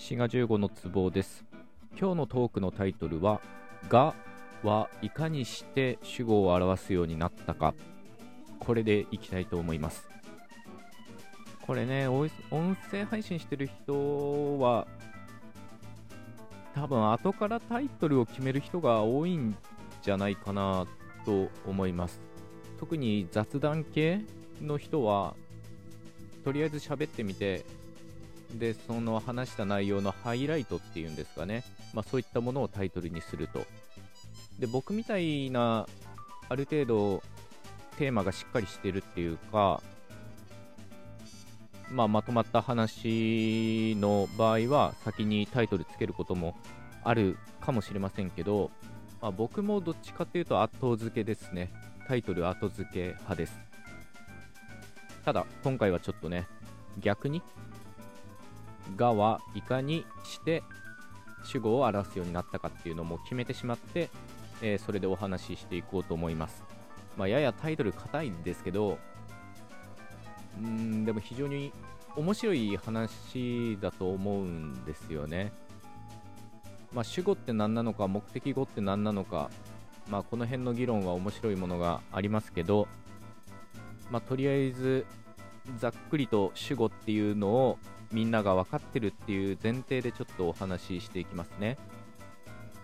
滋賀15の壺です。今日のトークのタイトルは「が」はいかにして主語を表すようになったか。これでいきたいと思います。これね音声配信してる人は多分後からタイトルを決める人が多いんじゃないかなと思います。特に雑談系の人はとりあえず喋ってみてでその話した内容のハイライトっていうんですかね、まあ、そういったものをタイトルにすると。で僕みたいなある程度テーマがしっかりしてるっていうか、まあ、まとまった話の場合は先にタイトルつけることもあるかもしれませんけど、まあ、僕もどっちかっていうと後付けですね。タイトル後付け派です。ただ今回はちょっとね逆にがはいかにして主語を表すようになったかっていうのも決めてしまって、えー、それでお話ししていこうと思います。まあ、ややタイトル硬いんですけど、うん、でも非常に面白い話だと思うんですよね。まあ、主語って何なのか、目的語って何なのか、まあ、この辺の議論は面白いものがありますけど、まあ、とりあえずざっくりと主語っていうのをみんなが分かってるっていう前提でちょっとお話ししていきますね。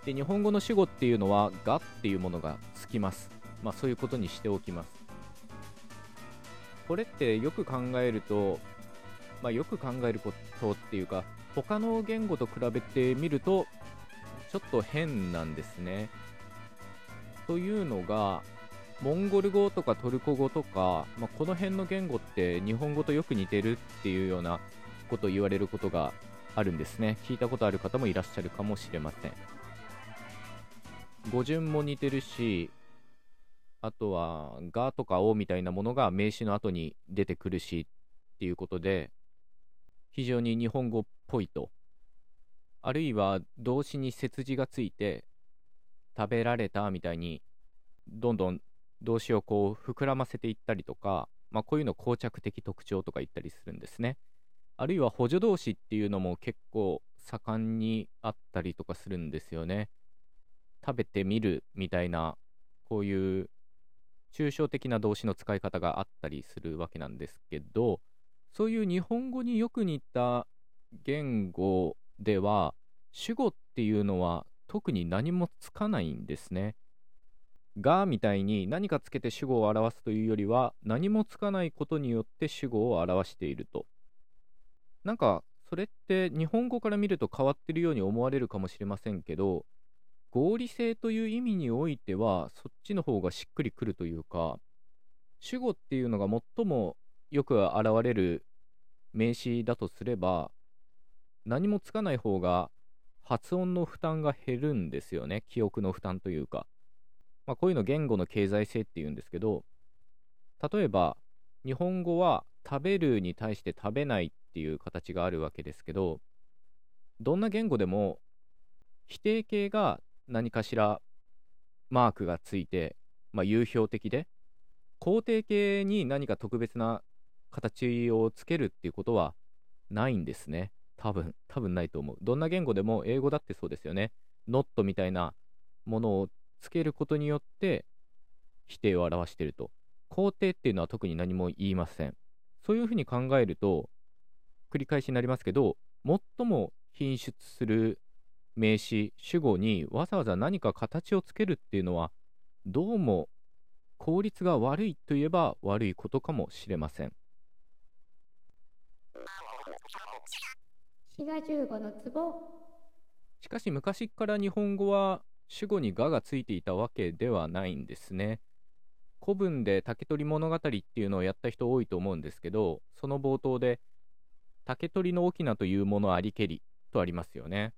で日本語の主語っていうのは「が」っていうものがつきます。まあ、そういうことにしておきます。これってよく考えると、まあ、よく考えることっていうか他の言語と比べてみるとちょっと変なんですね。というのがモンゴル語とかトルコ語とか、まあ、この辺の言語って日本語とよく似てるっていうようなこと言われることがあるんですね。聞いたことある方もいらっしゃるかもしれません。語順も似てるし、あとは、がとかおみたいなものが名詞の後に出てくるしっていうことで、非常に日本語っぽいと。あるいは動詞に切字がついて、食べられたみたいに、どんどん動詞をこう膨らませていったりとか、まあ、こういうの膠着的特徴とか言ったりするんですね。あるいは補助動詞っていうのも結構盛んにあったりとかするんですよね。食べてみるみたいな、こういう抽象的な動詞の使い方があったりするわけなんですけど、そういう日本語によく似た言語では、主語っていうのは特に何もつかないんですね。がみたいに何かつけて主語を表すというよりは何もつかないことによって主語を表していると。なんか、それって日本語から見ると変わってるように思われるかもしれませんけど、合理性という意味においては、そっちの方がしっくりくるというか、主語っていうのが最もよく現れる名詞だとすれば、何もつかない方が発音の負担が減るんですよね。記憶の負担というか。まあ、こういうの言語の経済性っていうんですけど、例えば、日本語は食べるに対して食べないっていう形があるわけですけど、どんな言語でも否定形が何かしらマークがついて、まあ、有標的で、肯定形に何か特別な形をつけるっていうことはないんですね。多分、多分ないと思う。どんな言語でも英語だってそうですよね。not みたいなものをつけることによって否定を表してると。肯定っていうのは特に何も言いません。そういうふうに考えると、繰り返しになりますけど、最も品質する名詞、主語にわざわざ何か形をつけるっていうのは、どうも効率が悪いといえば悪いことかもしれません。しかし昔から日本語は主語にががついていたわけではないんですね。古文で竹取物語っていうのをやった人多いと思うんですけど、その冒頭で竹取の翁というものありけりとありますよね。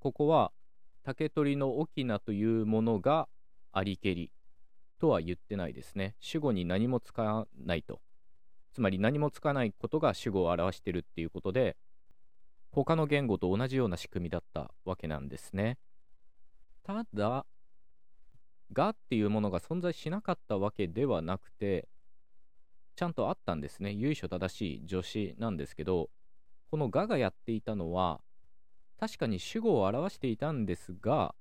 ここは竹取の翁というものがありけりとは言ってないですね。主語に何も使わないと。つまり何もつかないことが主語を表してるっていうことで、他の言語と同じような仕組みだったわけなんですね。ただ、がっていうものが存在しなかったわけではなくて、ちゃんとあったんですね。由緒正しい助詞なんですけど、このががやっていたのは、確かに主語を表していたんですが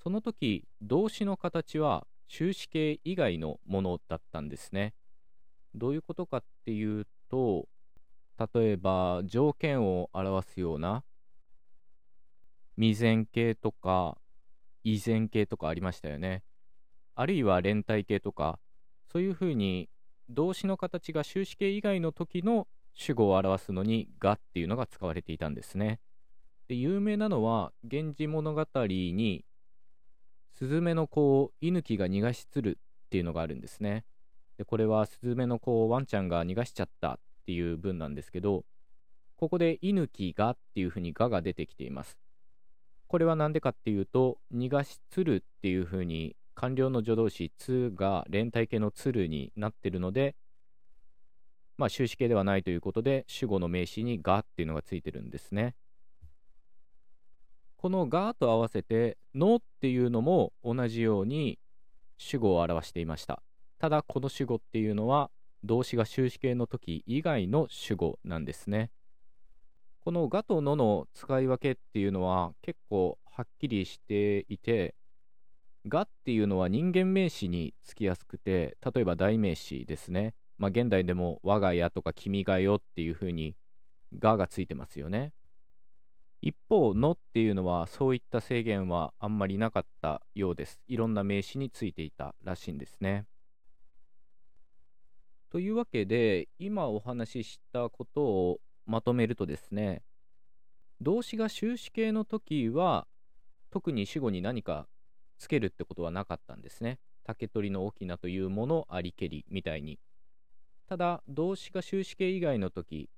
その時動詞の形は終止形以外のものだったんですねどういうことかっていうと例えば条件を表すような未然形とか依然形とかありましたよねあるいは連帯形とかそういうふうに動詞の形が終止形以外の時の主語を表すのに「が」っていうのが使われていたんですね。で有名なのは「源氏物語」に「スズメの子を犬木が逃がしつる」っていうのがあるんですね。でこれはスズメの子をワンちゃんが逃がしちゃったっていう文なんですけどここで「犬木が」っていうふうに「が」が出てきています。これは何でかっていうと「逃がしつる」っていうふうに完了の助動詞「つ」が連帯形の「つる」になってるのでまあ終止形ではないということで主語の名詞に「が」っていうのがついてるんですね。この「が」と合わせて「の」っていうのも同じように主語を表していました。ただこの主語っていうのは動詞が終止形の時以外の主語なんですね。この「が」と「の」の使い分けっていうのは結構はっきりしていて「が」っていうのは人間名詞につきやすくて例えば代名詞ですね。まあ、現代でも我が家とか君が代っていうふうにががついてますよね。一方、のっていうのはそういった制限はあんまりなかったようです。いろんな名詞についていたらしいんですね。というわけで、今お話ししたことをまとめるとですね、動詞が終止形の時は、特に主語に何かつけるってことはなかったんですね。竹取の翁というものありけりみたいに。ただ動詞が終止形以外の時、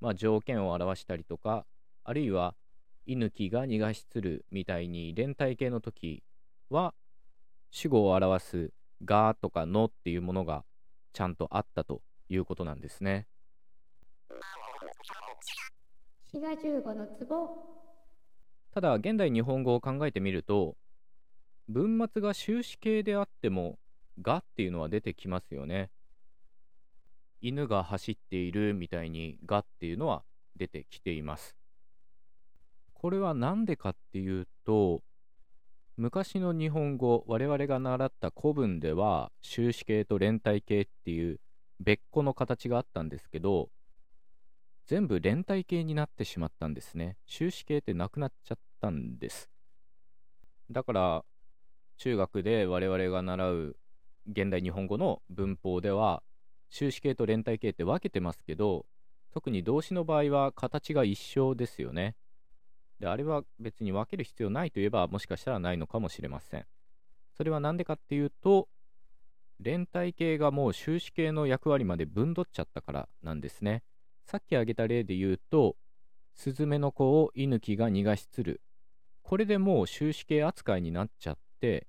まあ、条件を表したりとかあるいは犬木が逃がしつるみたいに連帯形の時は主語を表すがとかのっていうものがちゃんとあったということなんですね。ただ現代日本語を考えてみると文末が終止形であっても「が」っていうのは出てきますよね。犬が走っているみたいに「が」っていうのは出てきています。これは何でかっていうと昔の日本語我々が習った古文では終止形と連帯形っていう別個の形があったんですけど全部連帯形になってしまったんですね終止形ってなくなっちゃったんですだから中学で我々が習う現代日本語の文法では終止形と連帯形って分けてますけど特に動詞の場合は形が一緒ですよね。であれは別に分ける必要ないといえばもしかしたらないのかもしれません。それは何でかっていうと連帯形がもう終止形の役割まで分取っちゃったからなんですね。さっき挙げた例で言うとスズメの子を犬木が逃がしつる。これでもう終止形扱いになっちゃって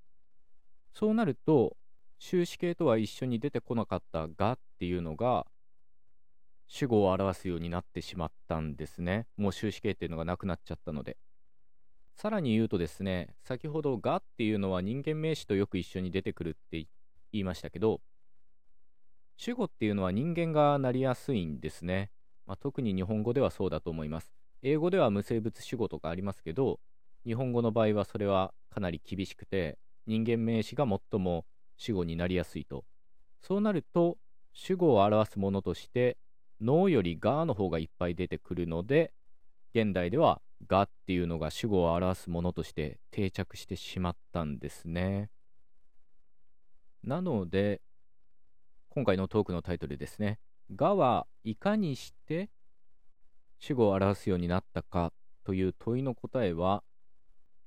そうなると終止形とは一緒に出てこなかったがっていうのが主語を表すようになってしまったんですね。もう終止形っていうのがなくなっちゃったので。さらに言うとですね、先ほどがっていうのは人間名詞とよく一緒に出てくるって言いましたけど、主語っていうのは人間がなりやすいんですね。まあ、特に日本語ではそうだと思います。英語では無生物主語とかありますけど、日本語の場合はそれはかなり厳しくて、人間名詞が最も主語になりやすいと。そうなると、主語を表すものとして、脳よりがの方がいっぱい出てくるので、現代ではがっていうのが主語を表すものとして定着してしまったんですね。なので、今回のトークのタイトルですね。がはいかにして主語を表すようになったかという問いの答えは、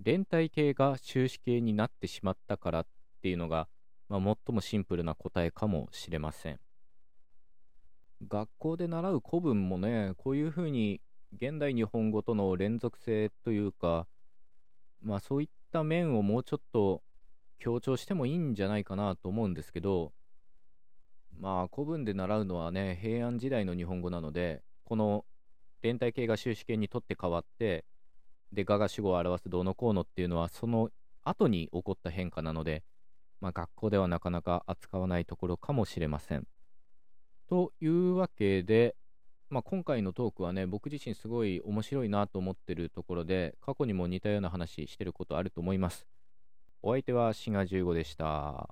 連帯形が終止形になってしまったからっていうのがまあ、最もシンプルな答えかもしれません。学校で習う古文もね、こういうふうに現代日本語との連続性というか、まあそういった面をもうちょっと強調してもいいんじゃないかなと思うんですけど、まあ古文で習うのはね、平安時代の日本語なので、この連帯形が終止形にとって変わって、で、我が主語を表すどうのこうのっていうのは、その後に起こった変化なので、まあ、学校ではなかなか扱わないところかもしれません。というわけで、まあ、今回のトークはね、僕自身すごい面白いなと思ってるところで、過去にも似たような話してることあると思います。お相手はシガ15でした。